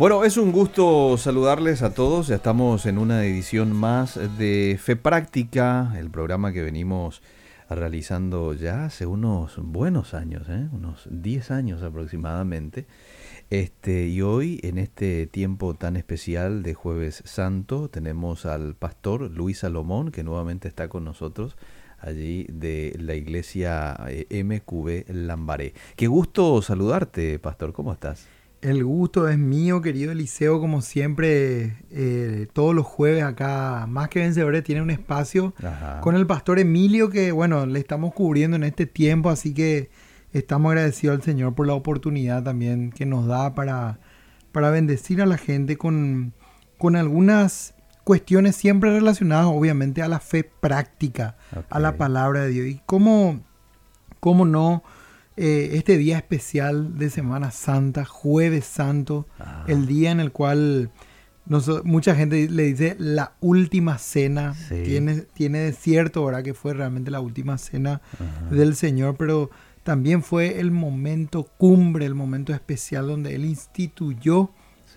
Bueno, es un gusto saludarles a todos. Ya estamos en una edición más de Fe Práctica, el programa que venimos realizando ya hace unos buenos años, ¿eh? unos 10 años aproximadamente. Este, y hoy, en este tiempo tan especial de Jueves Santo, tenemos al pastor Luis Salomón, que nuevamente está con nosotros allí de la iglesia eh, MQB Lambaré. Qué gusto saludarte, pastor. ¿Cómo estás? El gusto es mío, querido Eliseo, como siempre, eh, todos los jueves acá, más que vencedores, tiene un espacio con el pastor Emilio que, bueno, le estamos cubriendo en este tiempo, así que estamos agradecidos al Señor por la oportunidad también que nos da para, para bendecir a la gente con, con algunas cuestiones siempre relacionadas, obviamente, a la fe práctica, a la palabra de Dios. Y cómo, cómo no eh, este día especial de Semana Santa, jueves santo, ah. el día en el cual mucha gente le dice la última cena, tiene, tiene de cierto, ¿verdad? Que fue realmente la última cena del Señor, pero también fue el momento cumbre, el momento especial donde Él instituyó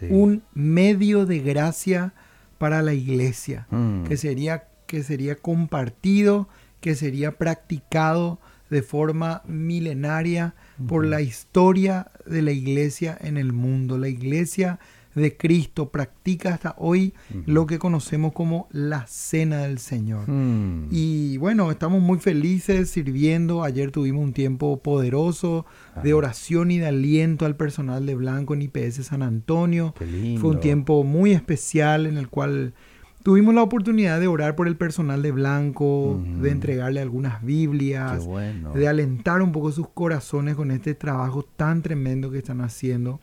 un medio de gracia para la iglesia, mm. que, sería, que sería compartido, que sería practicado de forma milenaria por la historia de la iglesia en el mundo. La iglesia de Cristo practica hasta hoy lo que conocemos como la cena del Señor. Hmm. Y bueno, estamos muy felices sirviendo. Ayer tuvimos un tiempo poderoso de oración y de aliento al personal de Blanco en IPS San Antonio. Fue un tiempo muy especial en el cual Tuvimos la oportunidad de orar por el personal de Blanco, de entregarle algunas Biblias, de alentar un poco sus corazones con este trabajo tan tremendo que están haciendo.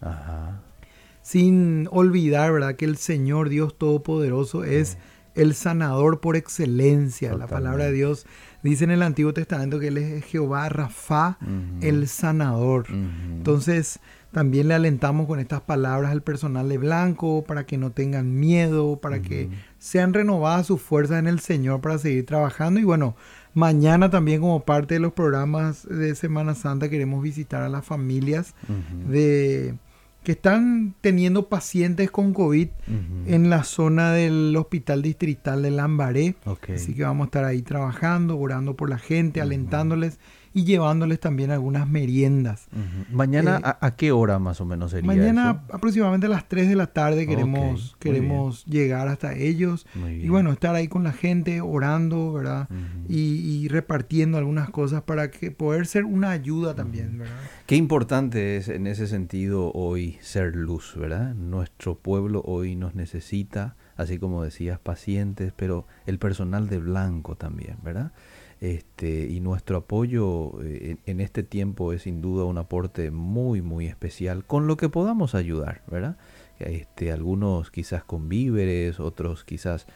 Sin olvidar, ¿verdad?, que el Señor Dios Todopoderoso es el sanador por excelencia. La palabra de Dios dice en el Antiguo Testamento que Él es Jehová Rafa, el sanador. Entonces, también le alentamos con estas palabras al personal de Blanco para que no tengan miedo, para que sean renovadas sus fuerzas en el Señor para seguir trabajando. Y bueno, mañana también como parte de los programas de Semana Santa queremos visitar a las familias de que están teniendo pacientes con COVID en la zona del hospital distrital de Lambaré. Así que vamos a estar ahí trabajando, orando por la gente, alentándoles y llevándoles también algunas meriendas. Mañana, eh, a, qué hora más o menos sería Mañana aproximadamente a las 3 de la tarde queremos, queremos llegar hasta ellos y bueno, estar ahí con la gente orando, ¿verdad? y, repartiendo algunas cosas para que poder ser una ayuda también, ¿verdad? Qué importante es en ese sentido hoy ser luz, ¿verdad? Nuestro pueblo hoy nos necesita, así como decías, pacientes, pero el personal de blanco también, ¿verdad? Este, y nuestro apoyo eh, en, este tiempo es sin duda un aporte muy, muy especial con lo que podamos ayudar, ¿verdad? Este, algunos quizás con víveres, otros quizás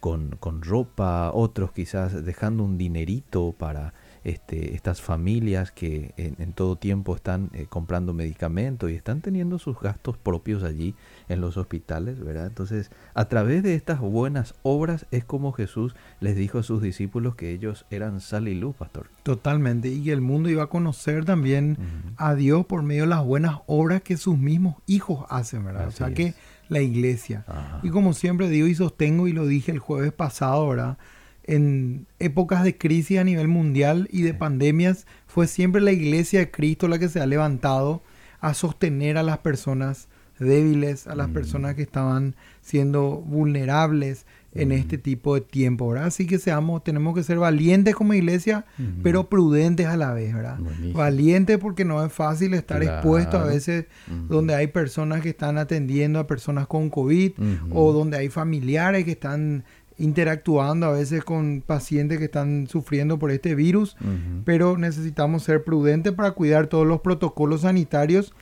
con, con ropa, otros quizás dejando un dinerito para este, estas familias que en, todo tiempo están eh, comprando medicamentos y están teniendo sus gastos propios allí en los hospitales, ¿verdad? Entonces, a través de estas buenas obras es como Jesús les dijo a sus discípulos que ellos eran sal y luz, pastor. Totalmente, y el mundo iba a conocer también a Dios por medio de las buenas obras que sus mismos hijos hacen, ¿verdad? o sea que la iglesia. Y como siempre digo y sostengo y lo dije el jueves pasado, ¿verdad? En épocas de crisis a nivel mundial y de pandemias, fue siempre la iglesia de Cristo la que se ha levantado a sostener a las personas débiles, a las mm. personas que estaban siendo vulnerables en mm. este tipo de tiempo, ¿verdad? Así que seamos, tenemos que ser valientes como iglesia, pero prudentes a la vez, ¿verdad? Valientes porque no es fácil estar expuesto a veces donde hay personas que están atendiendo a personas con COVID o donde hay familiares que están interactuando a veces con pacientes que están sufriendo por este virus, pero necesitamos ser prudentes para cuidar todos los protocolos sanitarios,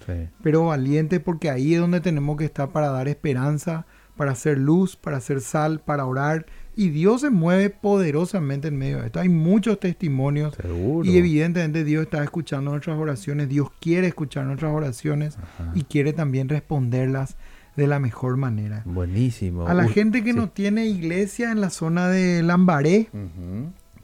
pero valientes porque ahí es donde tenemos que estar para dar esperanza, para hacer luz, para hacer sal, para orar. Y Dios se mueve poderosamente en medio de esto. Hay muchos testimonios. Y evidentemente Dios está escuchando nuestras oraciones, Dios quiere escuchar nuestras oraciones y quiere también responderlas de la mejor manera. Buenísimo. A la gente que no tiene iglesia en la zona de Lambaré,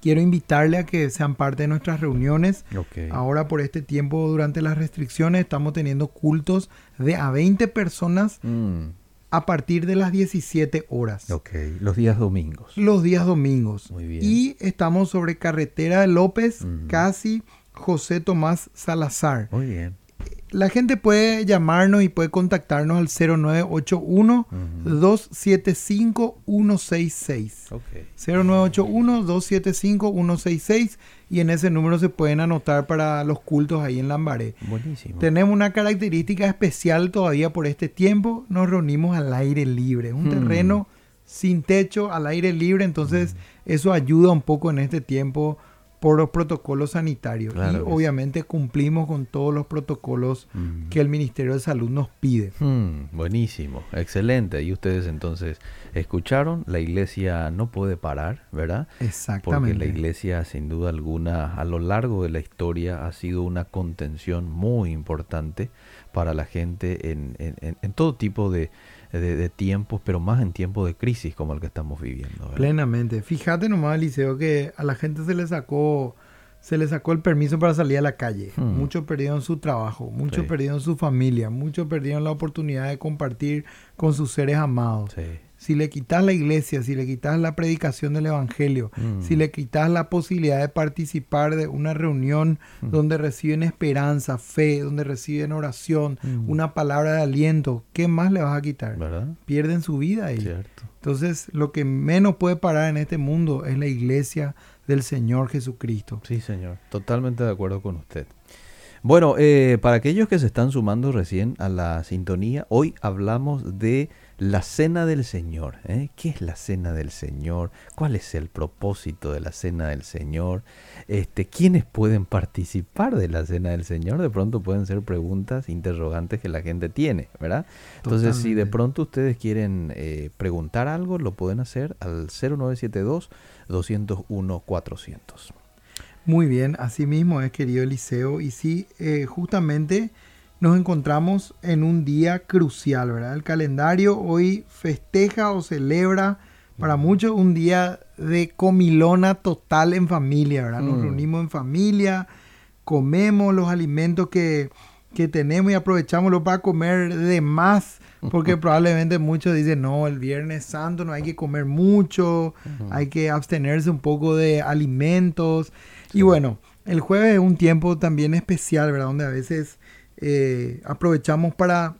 Quiero invitarle a que sean parte de nuestras reuniones. Ahora por este tiempo, durante las restricciones, estamos teniendo cultos de a 20 personas mm. a partir de las 17 horas. Ok, los días domingos. Los días domingos. Muy bien. Y estamos sobre carretera de López, casi José Tomás Salazar. Muy bien la gente puede llamarnos y puede contactarnos al 0981-275-166. 0981-275-166 y en ese número se pueden anotar para los cultos ahí en Lambaré. Buenísimo. Tenemos una característica especial todavía por este tiempo, nos reunimos al aire libre, un hmm. terreno sin techo, al aire libre, entonces hmm. eso ayuda un poco en este tiempo por los protocolos sanitarios. y obviamente cumplimos con todos los protocolos mm. que el Ministerio de Salud nos pide. Mm, buenísimo, excelente. Y ustedes entonces escucharon, la iglesia no puede parar, ¿verdad? Exactamente. Porque la iglesia sin duda alguna a lo largo de la historia ha sido una contención muy importante para la gente en, en todo tipo de de, tiempos, pero más en tiempos de crisis como el que estamos viviendo. Plenamente. Fíjate nomás, Eliseo, que a la gente se le sacó se le sacó el permiso para salir a la calle. Hmm. Muchos perdieron su trabajo, muchos perdieron su familia, muchos perdieron la oportunidad de compartir con sus seres amados. Sí si le quitas la iglesia, si le quitas la predicación del evangelio, mm. si le quitas la posibilidad de participar de una reunión mm. donde reciben esperanza, fe, donde reciben oración, mm. una palabra de aliento, ¿qué más le vas a quitar? Pierden su vida ahí. Entonces, lo que menos puede parar en este mundo es la iglesia del Señor Jesucristo. Sí, Señor. Totalmente de acuerdo con usted. Bueno, eh, para aquellos que se están sumando recién a la sintonía, hoy hablamos de la cena del Señor. ¿eh? ¿Qué es la cena del Señor? ¿Cuál es el propósito de la cena del Señor? Este, ¿Quiénes pueden participar de la cena del Señor? De pronto pueden ser preguntas, interrogantes que la gente tiene, ¿verdad? Entonces, si de pronto ustedes quieren eh, preguntar algo, lo pueden hacer al 0972 201 400. Muy bien, así mismo es, querido Eliseo. Y sí, eh, justamente nos encontramos en un día crucial, ¿verdad? El calendario hoy festeja o celebra para muchos un día de comilona total en familia, ¿verdad? Nos mm. reunimos en familia, comemos los alimentos que, tenemos y aprovechámoslo para comer de más, porque probablemente muchos dicen, no, el Viernes Santo no hay que comer mucho, hay que abstenerse un poco de alimentos. Y bueno, el jueves es un tiempo también especial, ¿verdad? Donde a veces eh, aprovechamos para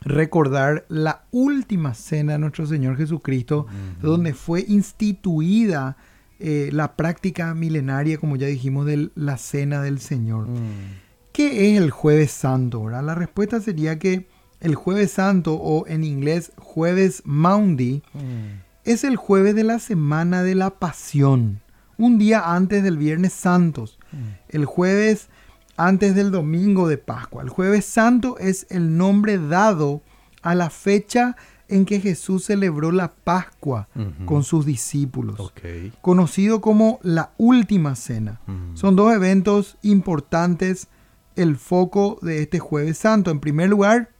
recordar la última cena de nuestro Señor Jesucristo, donde fue instituida eh, la práctica milenaria, como ya dijimos, de la cena del Señor. Mm. ¿Qué es el jueves santo? La respuesta sería que el jueves santo, o en inglés jueves Maundy, mm. es el jueves de la semana de la pasión, un día antes del viernes santos. Mm. El jueves antes del domingo de Pascua. El jueves santo es el nombre dado a la fecha en que Jesús celebró la Pascua con sus discípulos, conocido como la última cena. Son dos eventos importantes, el foco de este jueves santo. En primer lugar,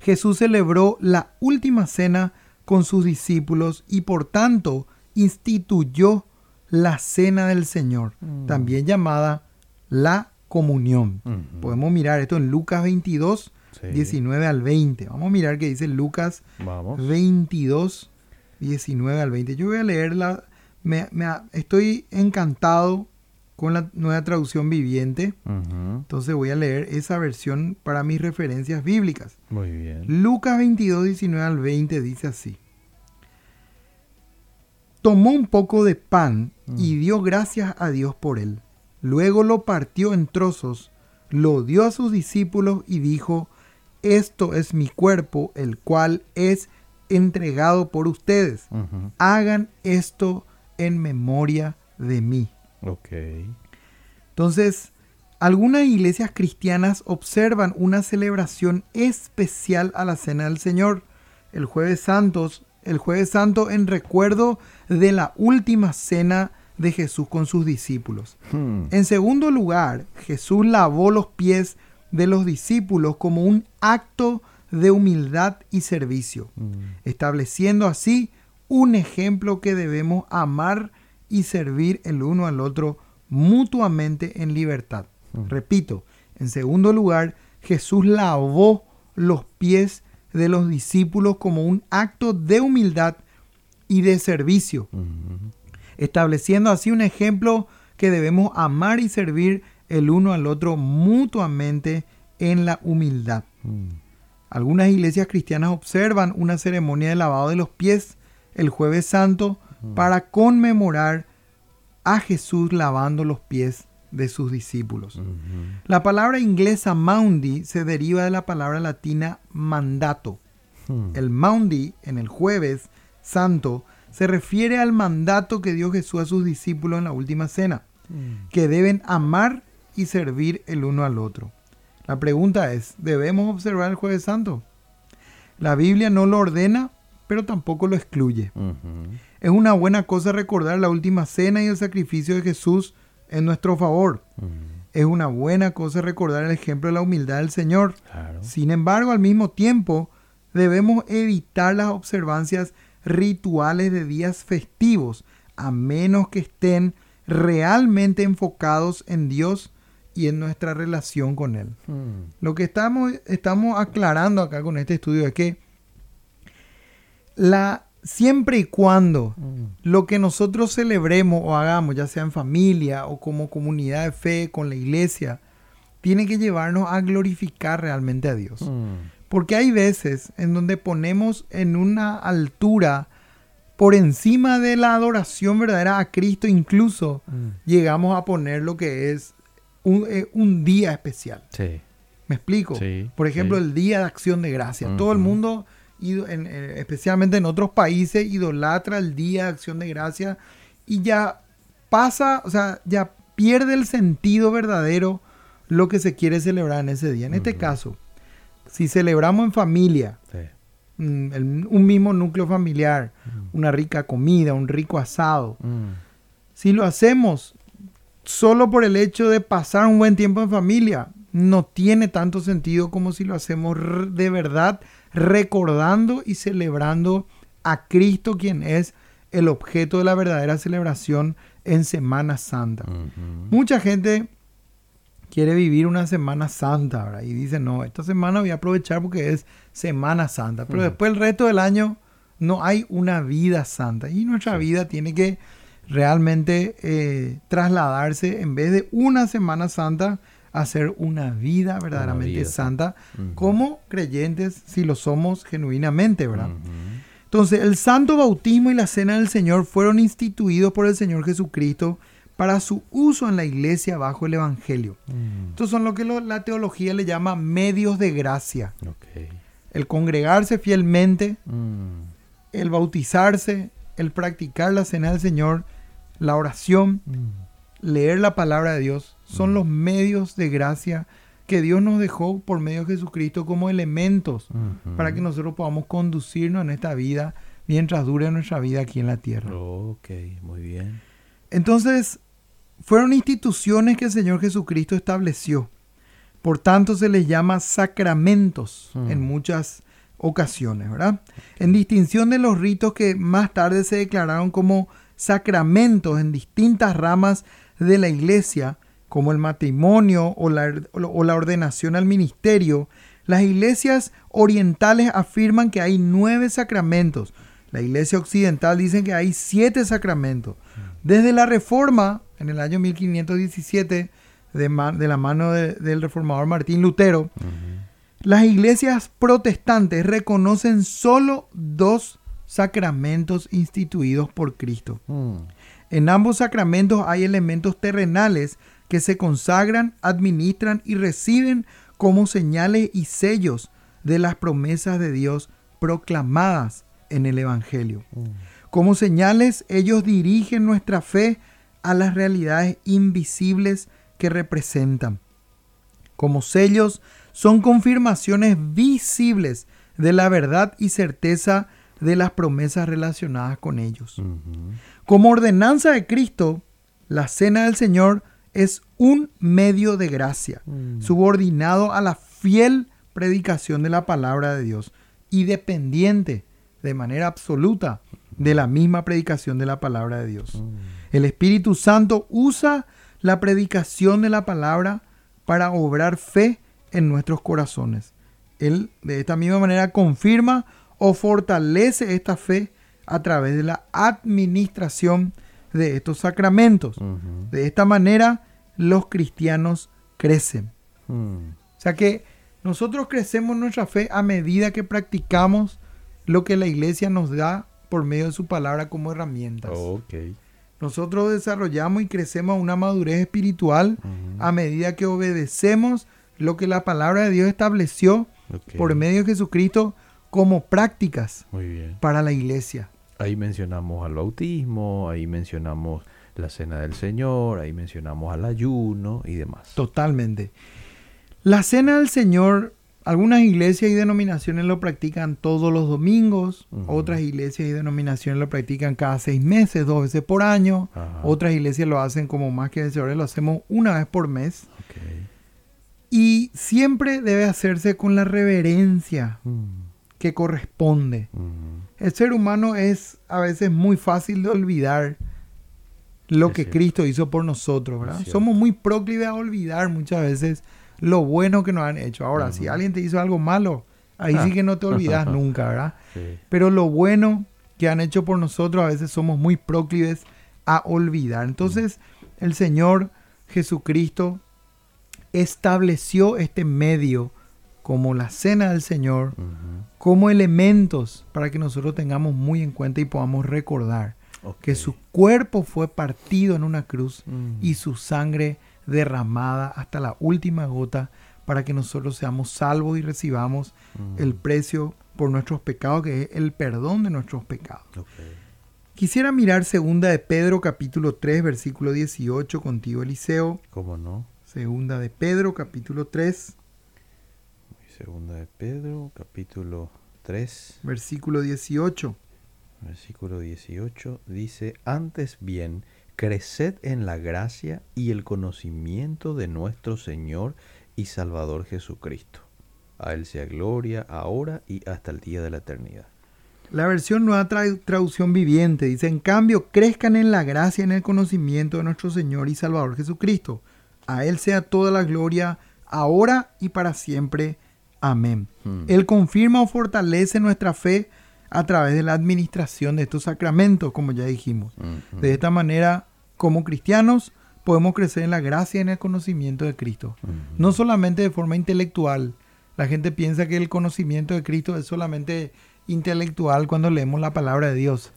Jesús celebró la última cena con sus discípulos y por tanto instituyó la cena del Señor, mm. también llamada la comunión. Podemos mirar esto en Lucas 22, 19 al 20. Vamos a mirar qué dice Lucas 22, 19 al 20. Yo voy a leerla. Me, estoy encantado con la nueva traducción viviente. Entonces voy a leer esa versión para mis referencias bíblicas. Muy bien. Lucas 22, 19 al 20 dice así. Tomó un poco de pan y mm. dio gracias a Dios por él Luego lo partió en trozos, lo dio a sus discípulos y dijo, esto es mi cuerpo, el cual es entregado por ustedes. Hagan esto en memoria de mí. Ok. Entonces, algunas iglesias cristianas observan una celebración especial a la Cena del Señor, el Jueves Santos, el Jueves Santo en recuerdo de la última cena de Jesús con sus discípulos. Hmm. En segundo lugar, Jesús lavó los pies de los discípulos como un acto de humildad y servicio, hmm. estableciendo así un ejemplo que debemos amar y servir el uno al otro mutuamente en libertad. Mm. Repito, en segundo lugar, Jesús lavó los pies de los discípulos como un acto de humildad y de servicio, estableciendo así un ejemplo que debemos amar y servir el uno al otro mutuamente en la humildad. Mm. Algunas iglesias cristianas observan una ceremonia de lavado de los pies el jueves santo mm. para conmemorar a Jesús lavando los pies de sus discípulos. La palabra inglesa maundi se deriva de la palabra latina mandato. Hmm. El maundi en el jueves santo se refiere al mandato que dio Jesús a sus discípulos en la última cena, hmm. que deben amar y servir el uno al otro. La pregunta es, ¿debemos observar el jueves santo? La Biblia no lo ordena, pero tampoco lo excluye. Es una buena cosa recordar la última cena y el sacrificio de Jesús en nuestro favor. Es una buena cosa recordar el ejemplo de la humildad del Señor. Sin embargo, al mismo tiempo, debemos evitar las observancias rituales de días festivos, a menos que estén realmente enfocados en Dios y en nuestra relación con Él. Hmm. Lo que estamos, estamos aclarando acá con este estudio es que la, siempre y cuando hmm. lo que nosotros celebremos o hagamos, ya sea en familia o como comunidad de fe, con la iglesia, tiene que llevarnos a glorificar realmente a Dios. Hmm. Porque hay veces en donde ponemos en una altura por encima de la adoración verdadera a Cristo, incluso llegamos a poner lo que es eh, un, día especial. Sí. ¿Me explico? Por ejemplo, el Día de Acción de Gracias. Todo el mundo, eh, especialmente en otros países, idolatra el Día de Acción de Gracias y ya pasa, o sea, ya pierde el sentido verdadero lo que se quiere celebrar en ese día. En este caso, si celebramos en familia, mm, un mismo núcleo familiar, una rica comida, un rico asado, si lo hacemos solo por el hecho de pasar un buen tiempo en familia. No tiene tanto sentido como si lo hacemos de verdad recordando y celebrando a Cristo, quien es el objeto de la verdadera celebración en Semana Santa. Mucha gente quiere vivir una Semana Santa y dice, no, esta semana voy a aprovechar porque es Semana Santa, pero después el resto del año no hay una vida santa. Y nuestra vida tiene que realmente eh, trasladarse en vez de una Semana Santa a hacer una vida verdaderamente santa como creyentes si lo somos genuinamente, ¿verdad? Entonces, el santo bautismo y la cena del Señor fueron instituidos por el Señor Jesucristo para su uso en la iglesia bajo el Evangelio. Estos son lo que la teología le llama medios de gracia. El congregarse fielmente, el bautizarse, el practicar la cena del Señor la oración, mm. leer la palabra de Dios, son mm. los medios de gracia que Dios nos dejó por medio de Jesucristo como elementos para que nosotros podamos conducirnos en esta vida mientras dure nuestra vida aquí en la tierra. Ok, muy bien. Entonces, fueron instituciones que el Señor Jesucristo estableció. Por tanto, se les llama sacramentos mm. en muchas ocasiones, ¿verdad? En distinción de los ritos que más tarde se declararon como sacramentos en distintas ramas de la iglesia, como el matrimonio o la, o la ordenación al ministerio, las iglesias orientales afirman que hay nueve sacramentos. La iglesia occidental dice que hay siete sacramentos. Desde la reforma, en el año 1517, de, de la mano del reformador Martín Lutero, las iglesias protestantes reconocen solo dos sacramentos instituidos por Cristo. Mm. En ambos sacramentos hay elementos terrenales que se consagran, administran y reciben como señales y sellos de las promesas de Dios proclamadas en el Evangelio. Mm. Como señales, ellos dirigen nuestra fe a las realidades invisibles que representan. Como sellos, son confirmaciones visibles de la verdad y certeza de las promesas relacionadas con ellos. Como ordenanza de Cristo, la cena del Señor es un medio de gracia, mm. subordinado a la fiel predicación de la palabra de Dios y dependiente de manera absoluta de la misma predicación de la palabra de Dios. Mm. El Espíritu Santo usa la predicación de la palabra para obrar fe en nuestros corazones. Él de esta misma manera confirma o fortalece esta fe a través de la administración de estos sacramentos. De esta manera los cristianos crecen. Mm. O sea que nosotros crecemos nuestra fe a medida que practicamos lo que la iglesia nos da por medio de su palabra como herramientas. Nosotros desarrollamos y crecemos a una madurez espiritual a medida que obedecemos lo que la palabra de Dios estableció por medio de Jesucristo como prácticas para la iglesia. Ahí mencionamos al bautismo, ahí mencionamos la cena del Señor, ahí mencionamos al ayuno y demás. Totalmente. La cena del Señor, algunas iglesias y denominaciones lo practican todos los domingos, otras iglesias y denominaciones lo practican cada seis meses, dos veces por año, otras iglesias lo hacen como más que vencedores, lo hacemos una vez por mes. Y siempre debe hacerse con la reverencia mm. que corresponde. El ser humano es a veces muy fácil de olvidar lo que Cristo hizo por nosotros, ¿verdad? Somos muy proclives a olvidar muchas veces lo bueno que nos han hecho. Ahora, si alguien te hizo algo malo, ahí sí que no te olvidas nunca, ¿verdad? Pero lo bueno que han hecho por nosotros a veces somos muy proclives a olvidar. Entonces, el Señor Jesucristo estableció este medio como la cena del Señor, como elementos para que nosotros tengamos muy en cuenta y podamos recordar que su cuerpo fue partido en una cruz y su sangre derramada hasta la última gota para que nosotros seamos salvos y recibamos mm. el precio por nuestros pecados, que es el perdón de nuestros pecados. Quisiera mirar segunda de Pedro capítulo 3 versículo 18 contigo Eliseo. ¿Cómo no? Segunda de Pedro capítulo 3. Segunda de Pedro capítulo 3. Versículo 18 versículo 18, dice, antes bien, creced en la gracia y el conocimiento de nuestro Señor y Salvador Jesucristo. A Él sea gloria ahora y hasta el día de la eternidad. La versión nueva traducción viviente dice, en cambio, crezcan en la gracia y en el conocimiento de nuestro Señor y Salvador Jesucristo. A Él sea toda la gloria ahora y para siempre. Amén. Hmm. Él confirma o fortalece nuestra fe a través de la administración de estos sacramentos, como ya dijimos. De esta manera, como cristianos, podemos crecer en la gracia y en el conocimiento de Cristo. No solamente de forma intelectual. La gente piensa que el conocimiento de Cristo es solamente intelectual cuando leemos la palabra de Dios.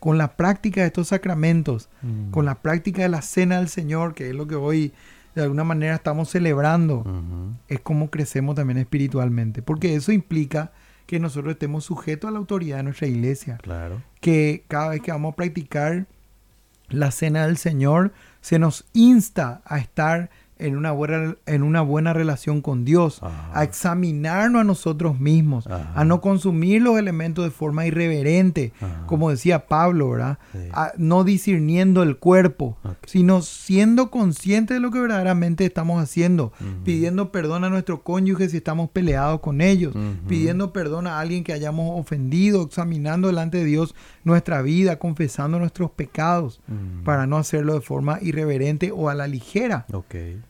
Con la práctica de estos sacramentos, con la práctica de la cena del Señor, que es lo que hoy de alguna manera estamos celebrando, es como crecemos también espiritualmente. Porque eso implica que nosotros estemos sujetos a la autoridad de nuestra iglesia. Claro. Que cada vez que vamos a practicar la cena del Señor, se nos insta a estar en una buena, en una buena relación con Dios, a examinarnos a nosotros mismos, a no consumir los elementos de forma irreverente, como decía Pablo, ¿verdad? no discerniendo el cuerpo, sino siendo conscientes de lo que verdaderamente estamos haciendo, pidiendo perdón a nuestro cónyuge si estamos peleados con ellos, pidiendo perdón a alguien que hayamos ofendido, examinando delante de Dios nuestra vida, confesando nuestros pecados, para no hacerlo de forma irreverente o a la ligera. Okay.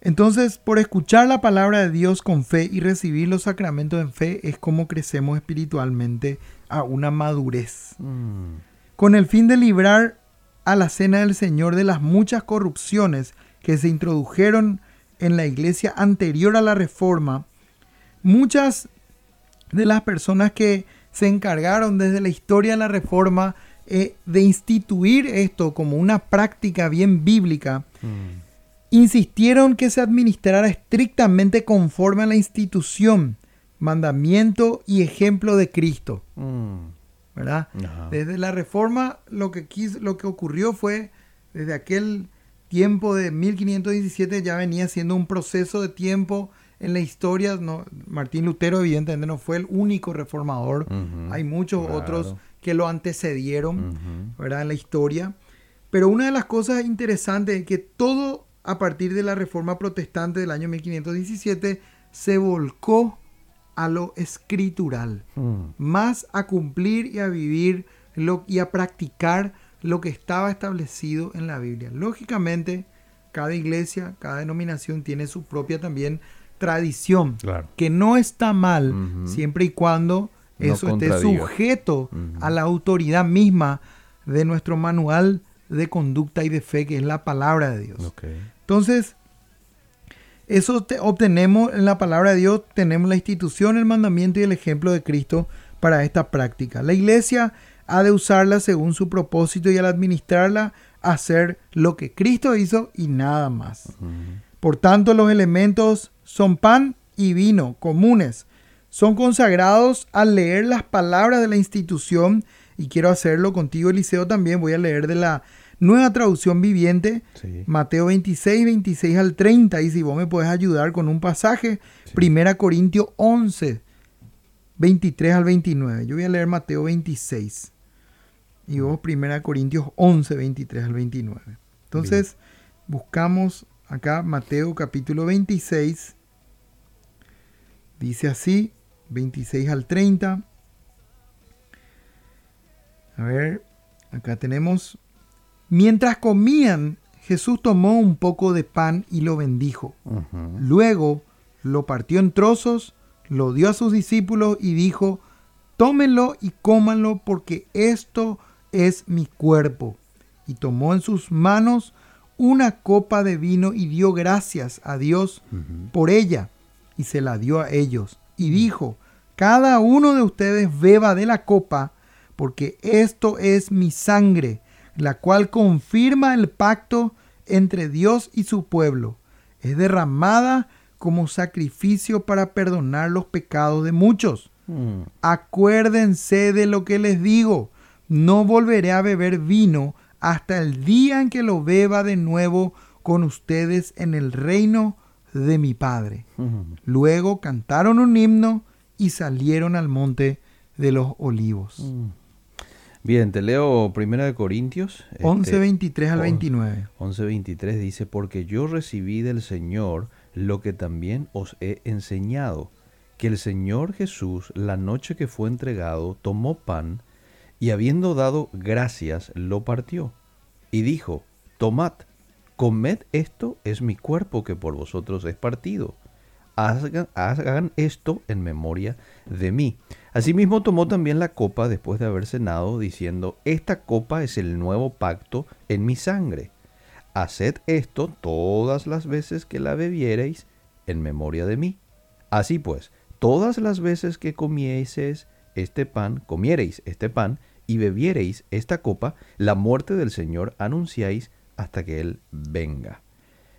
Entonces, por escuchar la palabra de Dios con fe y recibir los sacramentos en fe es como crecemos espiritualmente a una madurez. Mm. Con el fin de librar a la cena del Señor de las muchas corrupciones que se introdujeron en la iglesia anterior a la reforma, muchas de las personas que se encargaron desde la historia de la reforma eh, de instituir esto como una práctica bien bíblica, mm insistieron que se administrara estrictamente conforme a la institución, mandamiento y ejemplo de Cristo. Mm. ¿Verdad? Desde la reforma lo que, lo que ocurrió fue, desde aquel tiempo de 1517 ya venía siendo un proceso de tiempo en la historia. No, Martín Lutero evidentemente no fue el único reformador. Hay muchos otros que lo antecedieron, ¿verdad? En la historia. Pero una de las cosas interesantes es que todo a partir de la reforma protestante del año 1517, se volcó a lo escritural, mm. más a cumplir y a vivir lo, y a practicar lo que estaba establecido en la Biblia. Lógicamente, cada iglesia, cada denominación tiene su propia también tradición, que no está mal siempre y cuando eso esté sujeto a la autoridad misma de nuestro manual de conducta y de fe, que es la palabra de Dios. Entonces, eso obtenemos en la palabra de Dios, tenemos la institución, el mandamiento y el ejemplo de Cristo para esta práctica. La iglesia ha de usarla según su propósito y al administrarla hacer lo que Cristo hizo y nada más. Por tanto, los elementos son pan y vino comunes. Son consagrados al leer las palabras de la institución y quiero hacerlo contigo, Eliseo, también. Voy a leer de la nueva traducción viviente, Mateo 26, 26 al 30. Y si vos me puedes ayudar con un pasaje, Primera Corintios 11, 23 al 29. Yo voy a leer Mateo 26 y vos 1 Corintios 11, 23 al 29. Entonces, buscamos acá Mateo capítulo 26. Dice así, 26 al 30. A ver, acá tenemos. Mientras comían, Jesús tomó un poco de pan y lo bendijo. Luego lo partió en trozos, lo dio a sus discípulos y dijo, tómenlo y cómanlo porque esto es mi cuerpo. Y tomó en sus manos una copa de vino y dio gracias a Dios por ella y se la dio a ellos. Y dijo, cada uno de ustedes beba de la copa, porque esto es mi sangre, la cual confirma el pacto entre Dios y su pueblo. Es derramada como sacrificio para perdonar los pecados de muchos. Mm. Acuérdense de lo que les digo no volveré a beber vino hasta el día en que lo beba de nuevo con ustedes en el reino de mi Padre. Luego cantaron un himno y salieron al monte de los olivos. Bien, te leo Primera de Corintios. 11, 23 este, al 29. 11, 23 dice, porque yo recibí del Señor lo que también os he enseñado, que el Señor Jesús, la noche que fue entregado, tomó pan, y habiendo dado gracias, lo partió, y dijo, Tomad, comed esto, es mi cuerpo que por vosotros es partido. Hagan, esto en memoria de mí. Asimismo tomó también la copa después de haber cenado, diciendo, Esta copa es el nuevo pacto en mi sangre. Haced esto todas las veces que la bebiereis en memoria de mí. Así pues, todas las veces que comieseis este pan, comiereis este pan y bebiereis esta copa, la muerte del Señor anunciáis hasta que Él venga.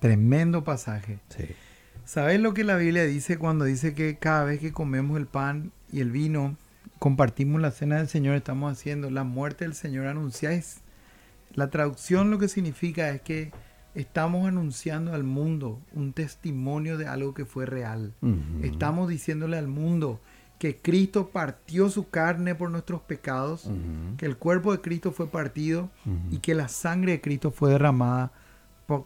Tremendo pasaje. Sí. ¿Sabes lo que la Biblia dice cuando dice que cada vez que comemos el pan y el vino, compartimos la cena del Señor, estamos haciendo la muerte del Señor anunciáis? La traducción lo que significa es que estamos anunciando al mundo un testimonio de algo que fue real. Estamos diciéndole al mundo, que Cristo partió su carne por nuestros pecados, que el cuerpo de Cristo fue partido y que la sangre de Cristo fue derramada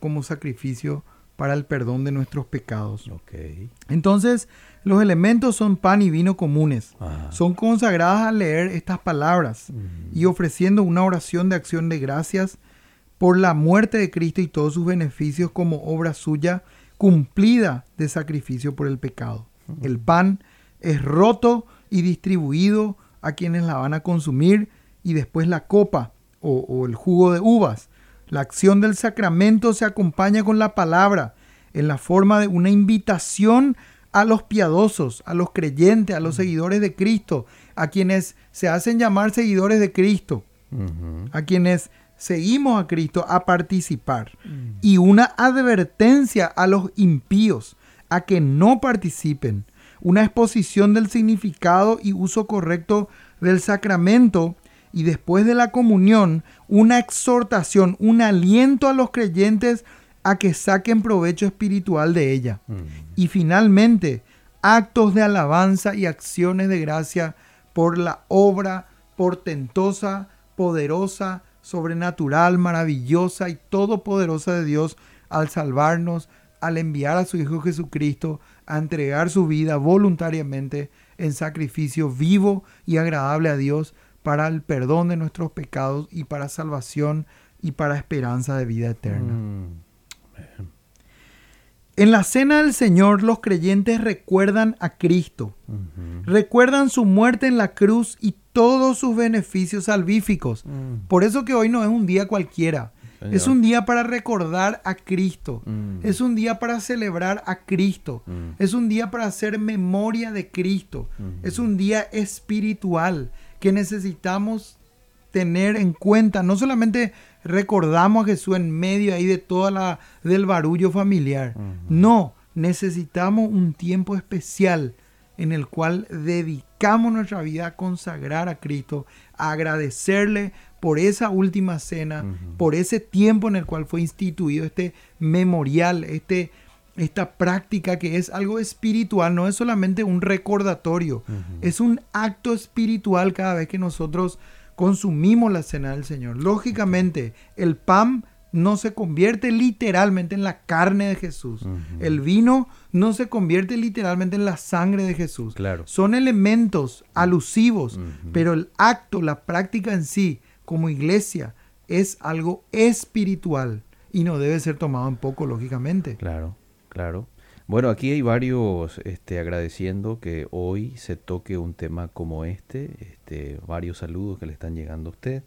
como sacrificio para el perdón de nuestros pecados. Entonces, los elementos son pan y vino comunes. Son consagradas al leer estas palabras y ofreciendo una oración de acción de gracias por la muerte de Cristo y todos sus beneficios como obra suya cumplida de sacrificio por el pecado. El pan es roto y distribuido a quienes la van a consumir y después la copa o, el jugo de uvas. La acción del sacramento se acompaña con la palabra en la forma de una invitación a los piadosos, a los creyentes, a los seguidores de Cristo, a quienes se hacen llamar seguidores de Cristo, a quienes seguimos a Cristo a participar. Mm. Y una advertencia a los impíos a que no participen una exposición del significado y uso correcto del sacramento y después de la comunión una exhortación, un aliento a los creyentes a que saquen provecho espiritual de ella. Mm. Y finalmente, actos de alabanza y acciones de gracia por la obra portentosa, poderosa, sobrenatural, maravillosa y todopoderosa de Dios al salvarnos, al enviar a su Hijo Jesucristo a entregar su vida voluntariamente en sacrificio vivo y agradable a Dios para el perdón de nuestros pecados y para salvación y para esperanza de vida eterna. Mm. En la cena del Señor los creyentes recuerdan a Cristo, recuerdan su muerte en la cruz y todos sus beneficios salvíficos. Mm. Por eso que hoy no es un día cualquiera. Es un día para recordar a Cristo. Mm. Es un día para celebrar a Cristo. Es un día para hacer memoria de Cristo. Es un día espiritual que necesitamos tener en cuenta. No solamente recordamos a Jesús en medio ahí de toda la del barullo familiar. No, necesitamos un tiempo especial en el cual dedicamos nuestra vida a consagrar a Cristo, a agradecerle por esa última cena, por ese tiempo en el cual fue instituido este memorial, este, esta práctica que es algo espiritual, no es solamente un recordatorio, es un acto espiritual cada vez que nosotros consumimos la cena del Señor. Lógicamente, el pan no se convierte literalmente en la carne de Jesús. El vino no se convierte literalmente en la sangre de Jesús. Claro. Son elementos alusivos, pero el acto, la práctica en sí, como iglesia, es algo espiritual y no debe ser tomado en poco, lógicamente. Claro, claro. Bueno, aquí hay varios este, agradeciendo que hoy se toque un tema como este, este varios saludos que le están llegando a usted.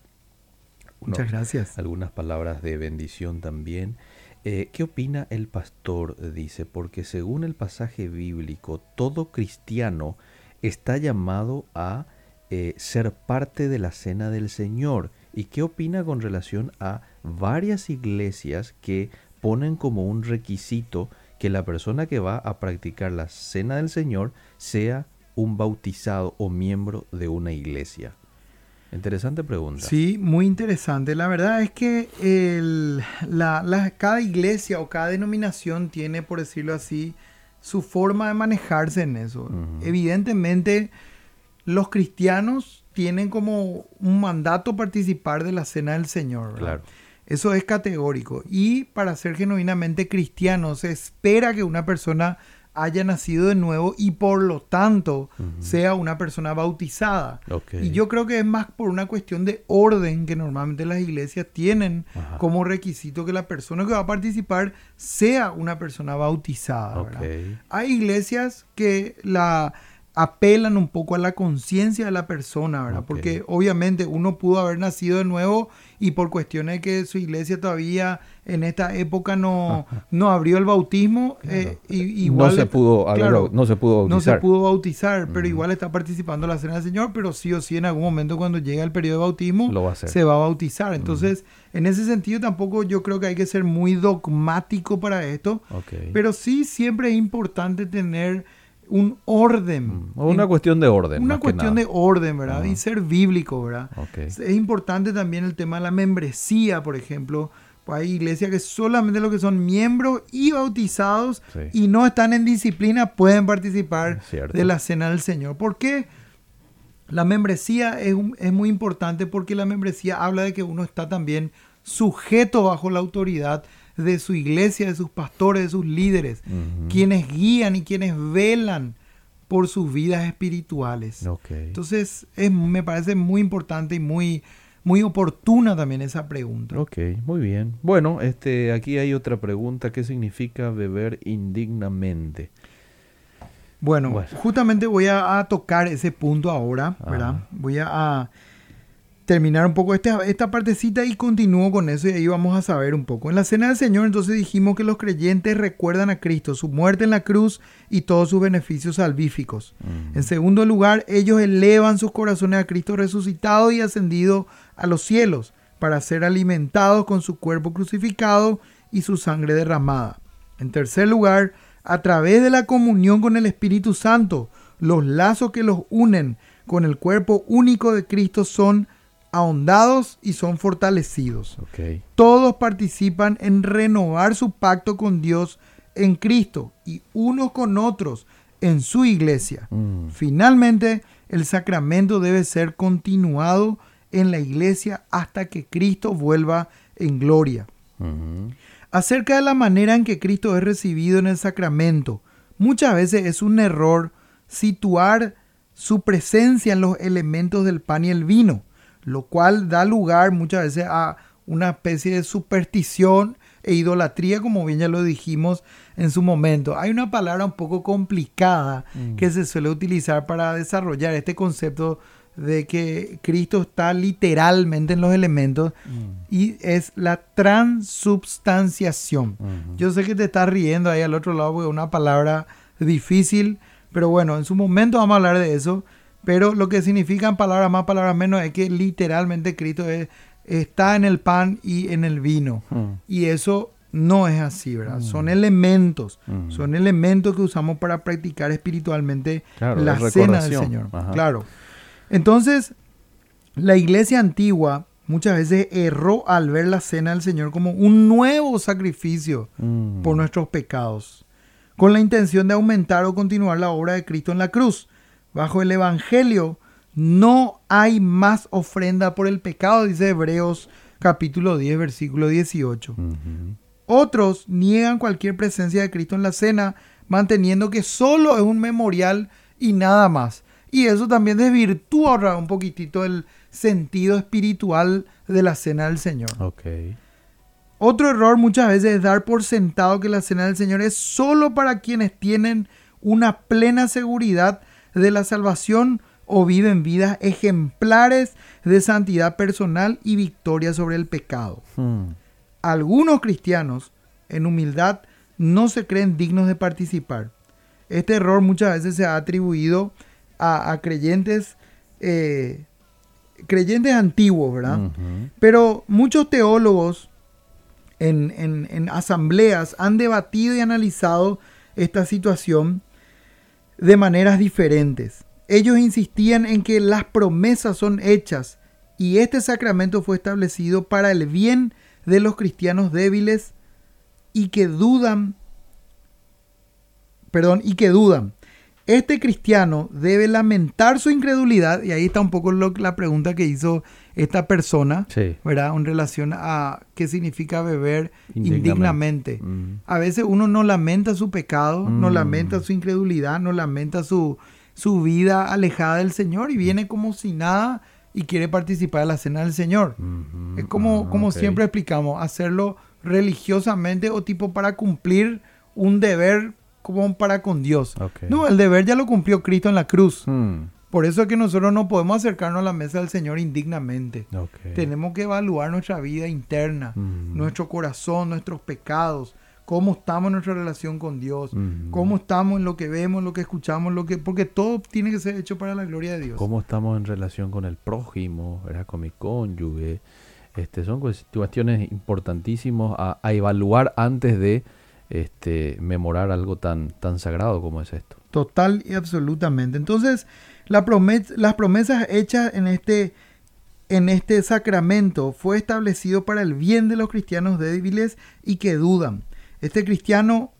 Muchas gracias. Algunas palabras de bendición también. Eh, ¿Qué opina el pastor? Dice, porque según el pasaje bíblico, todo cristiano está llamado a eh, ser parte de la cena del Señor. ¿Y qué opina con relación a varias iglesias que ponen como un requisito que la persona que va a practicar la cena del Señor sea un bautizado o miembro de una iglesia? Interesante pregunta. Sí, muy interesante. La verdad es que la, cada iglesia o cada denominación tiene, por decirlo así, su forma de manejarse en eso. Evidentemente, los cristianos tienen como un mandato participar de la cena del Señor. Claro. Eso es categórico. Y para ser genuinamente cristiano, se espera que una persona haya nacido de nuevo y por lo tanto sea una persona bautizada. Y yo creo que es más por una cuestión de orden que normalmente las iglesias tienen como requisito que la persona que va a participar sea una persona bautizada. Hay iglesias que la apelan un poco a la conciencia de la persona, ¿verdad? Porque obviamente uno pudo haber nacido de nuevo y por cuestiones que su iglesia todavía en esta época no, no abrió el bautismo, eh, igual no se pudo, no se pudo bautizar. No se pudo bautizar, pero igual está participando en la cena del Señor, pero sí o sí en algún momento cuando llega el periodo de bautismo se va a bautizar. Entonces, en ese sentido tampoco yo creo que hay que ser muy dogmático para esto, pero sí siempre es importante tener un orden. Mm, una cuestión de orden. Una cuestión de orden, ¿verdad? Y ser bíblico, ¿verdad? Es importante también el tema de la membresía, por ejemplo. Pues hay iglesias que solamente los que son miembros y bautizados y no están en disciplina pueden participar de la cena del Señor. ¿Por qué? La membresía es, es muy importante porque la membresía habla de que uno está también sujeto bajo la autoridad de su iglesia, de sus pastores, de sus líderes, quienes guían y quienes velan por sus vidas espirituales. Entonces, es, me parece muy importante y muy, muy oportuna también esa pregunta. Ok, muy bien. Bueno, este, aquí hay otra pregunta. ¿Qué significa beber indignamente? Bueno, justamente voy a, tocar ese punto ahora, ¿verdad? Voy a terminar un poco esta, esta partecita y continúo con eso y ahí vamos a saber un poco. En la cena del Señor entonces dijimos que los creyentes recuerdan a Cristo, su muerte en la cruz y todos sus beneficios salvíficos. En segundo lugar, ellos elevan sus corazones a Cristo resucitado y ascendido a los cielos para ser alimentados con su cuerpo crucificado y su sangre derramada. En tercer lugar, a través de la comunión con el Espíritu Santo, los lazos que los unen con el cuerpo único de Cristo son ahondados y son fortalecidos. Todos participan en renovar su pacto con Dios en Cristo y unos con otros en su iglesia. Mm. Finalmente, el sacramento debe ser continuado en la iglesia hasta que Cristo vuelva en gloria. Acerca de la manera en que Cristo es recibido en el sacramento, muchas veces es un error situar su presencia en los elementos del pan y el vino, lo cual da lugar muchas veces a una especie de superstición e idolatría, como bien ya lo dijimos en su momento. Hay una palabra un poco complicada mm. que se suele utilizar para desarrollar este concepto de que Cristo está literalmente en los elementos mm. y es la transubstanciación. Yo sé que te estás riendo ahí al otro lado porque es una palabra difícil, pero bueno, en su momento vamos a hablar de eso. Pero lo que significan palabras más, palabras menos, es que literalmente Cristo está en el pan y en el vino. Mm. Y eso no es así, ¿verdad? Mm. Son elementos, son elementos que usamos para practicar espiritualmente la cena del Señor. Claro. Entonces, la iglesia antigua muchas veces erró al ver la cena del Señor como un nuevo sacrificio mm. por nuestros pecados, con la intención de aumentar o continuar la obra de Cristo en la cruz. Bajo el Evangelio no hay más ofrenda por el pecado, dice Hebreos capítulo 10, versículo 18. Otros niegan cualquier presencia de Cristo en la cena, manteniendo que solo es un memorial y nada más. Y eso también desvirtúa un poquitito el sentido espiritual de la cena del Señor. Otro error muchas veces es dar por sentado que la cena del Señor es solo para quienes tienen una plena seguridad de la salvación o viven vidas ejemplares de santidad personal y victoria sobre el pecado. Hmm. Algunos cristianos, en humildad, no se creen dignos de participar. Este error muchas veces se ha atribuido a, creyentes, eh, creyentes antiguos, ¿verdad? Pero muchos teólogos en, en, asambleas han debatido y analizado esta situación de maneras diferentes. Ellos insistían en que las promesas son hechas y este sacramento fue establecido para el bien de los cristianos débiles y que dudan, perdón, y que dudan. Este cristiano debe lamentar su incredulidad, y ahí está un poco la pregunta que hizo esta persona, ¿verdad? En relación a qué significa beber indignamente. Mm. A veces uno no lamenta su pecado, no mm. lamenta su incredulidad, no lamenta su, su vida alejada del Señor y viene como si nada y quiere participar en la cena del Señor. Es como, ah, como siempre explicamos, hacerlo religiosamente o tipo para cumplir un deber como para con Dios. No, el deber ya lo cumplió Cristo en la cruz. Hmm. Por eso es que nosotros no podemos acercarnos a la mesa del Señor indignamente. Tenemos que evaluar nuestra vida interna, hmm. nuestro corazón, nuestros pecados, cómo estamos en nuestra relación con Dios, hmm. cómo estamos en lo que vemos, lo que escuchamos, lo que porque todo tiene que ser hecho para la gloria de Dios. Cómo estamos en relación con el prójimo, con mi cónyuge. Este, son cuestiones importantísimas a evaluar antes de este, memorar algo tan, tan sagrado como es esto. Total y absolutamente. Entonces, la las promesas hechas en este, en este sacramento fue establecido para el bien de los cristianos débiles y que dudan. Este cristiano,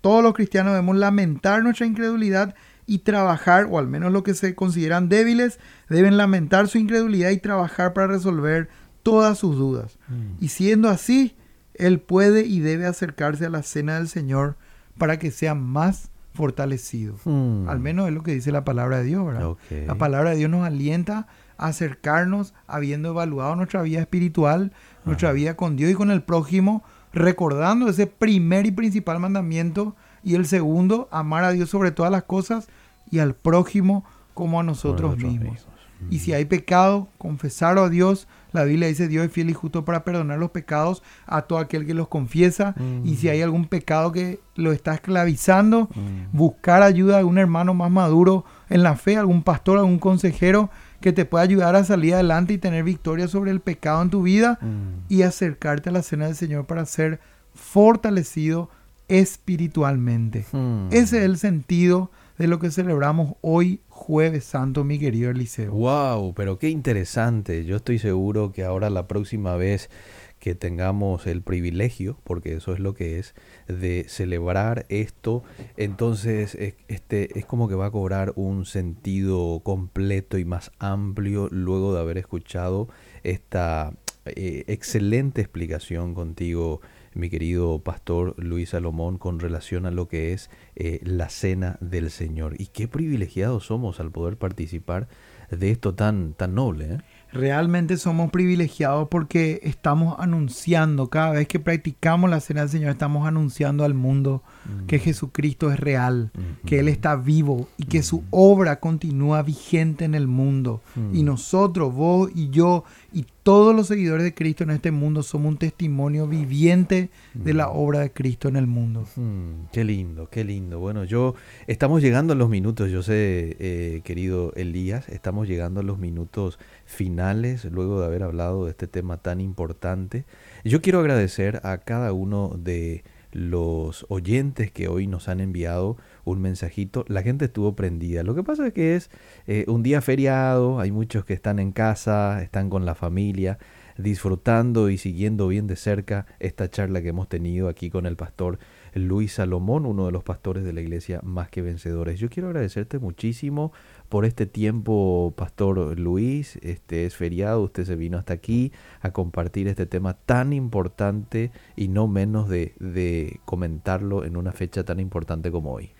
todos los cristianos debemos lamentar nuestra incredulidad y trabajar, o al menos los que se consideran débiles, deben lamentar su incredulidad y trabajar para resolver todas sus dudas. Mm. Y siendo así, él puede y debe acercarse a la cena del Señor para que sea más fortalecido. Hmm. Al menos es lo que dice la palabra de Dios, ¿verdad? La palabra de Dios nos alienta a acercarnos habiendo evaluado nuestra vida espiritual, nuestra vida con Dios y con el prójimo, recordando ese primer y principal mandamiento y el segundo, amar a Dios sobre todas las cosas y al prójimo como a nosotros mismos. Y si hay pecado, confesarlo a Dios, la Biblia dice Dios es fiel y justo para perdonar los pecados a todo aquel que los confiesa. Y si hay algún pecado que lo está esclavizando, mm. buscar ayuda de un hermano más maduro en la fe, algún pastor, algún consejero que te pueda ayudar a salir adelante y tener victoria sobre el pecado en tu vida mm. y acercarte a la cena del Señor para ser fortalecido espiritualmente. Mm. Ese es el sentido de lo que celebramos hoy jueves santo, mi querido Eliseo. Wow, pero qué interesante. Yo estoy seguro que ahora la próxima vez que tengamos el privilegio, porque eso es lo que es, de celebrar esto, entonces este es como que va a cobrar un sentido completo y más amplio luego de haber escuchado esta eh, excelente explicación contigo, mi querido pastor Luis Salomón, con relación a lo que es eh, la cena del Señor. Y qué privilegiados somos al poder participar de esto tan, tan noble. ¿eh? Realmente somos privilegiados porque estamos anunciando, cada vez que practicamos la cena del Señor, estamos anunciando al mundo que mm. Jesucristo es real, que Él está vivo y que su obra continúa vigente en el mundo. Y nosotros, vos y yo y todos los seguidores de Cristo en este mundo somos un testimonio viviente de la obra de Cristo en el mundo. qué lindo, qué lindo. Bueno, yo estamos llegando a los minutos, yo sé, eh, querido Elías, estamos llegando a los minutos finales luego de haber hablado de este tema tan importante. Yo quiero agradecer a cada uno de los oyentes que hoy nos han enviado un mensajito. La gente estuvo prendida. Lo que pasa es que es eh, un día feriado, hay muchos que están en casa, están con la familia, disfrutando y siguiendo bien de cerca esta charla que hemos tenido aquí con el pastor Luis Salomón, uno de los pastores de la iglesia Más que Vencedores. Yo quiero agradecerte muchísimo por este tiempo, Pastor Luis. Este es feriado, usted se vino hasta aquí a compartir este tema tan importante y no menos de, de comentarlo en una fecha tan importante como hoy.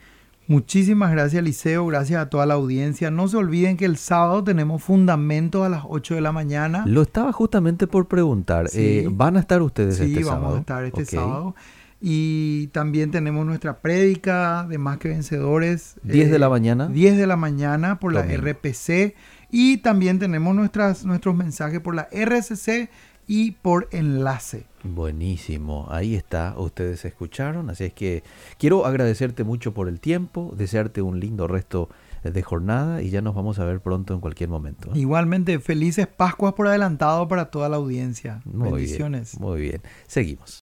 Muchísimas gracias, Liceo. Gracias a toda la audiencia. No se olviden que el sábado tenemos fundamento a las 8 de la mañana. Lo estaba justamente por preguntar. Eh, ¿Van a estar ustedes este sábado? Sí, vamos a estar este sábado. Y también tenemos nuestra prédica de Más que Vencedores. 10 de la eh, mañana. 10 de la mañana por la RPC. Y también tenemos nuestras, nuestros mensajes por la RCC y por enlace. Buenísimo, ahí está, ustedes escucharon, así es que quiero agradecerte mucho por el tiempo, desearte un lindo resto de jornada y ya nos vamos a ver pronto en cualquier momento. ¿eh? Igualmente, felices Pascuas por adelantado para toda la audiencia. Bendiciones. muy bien, seguimos.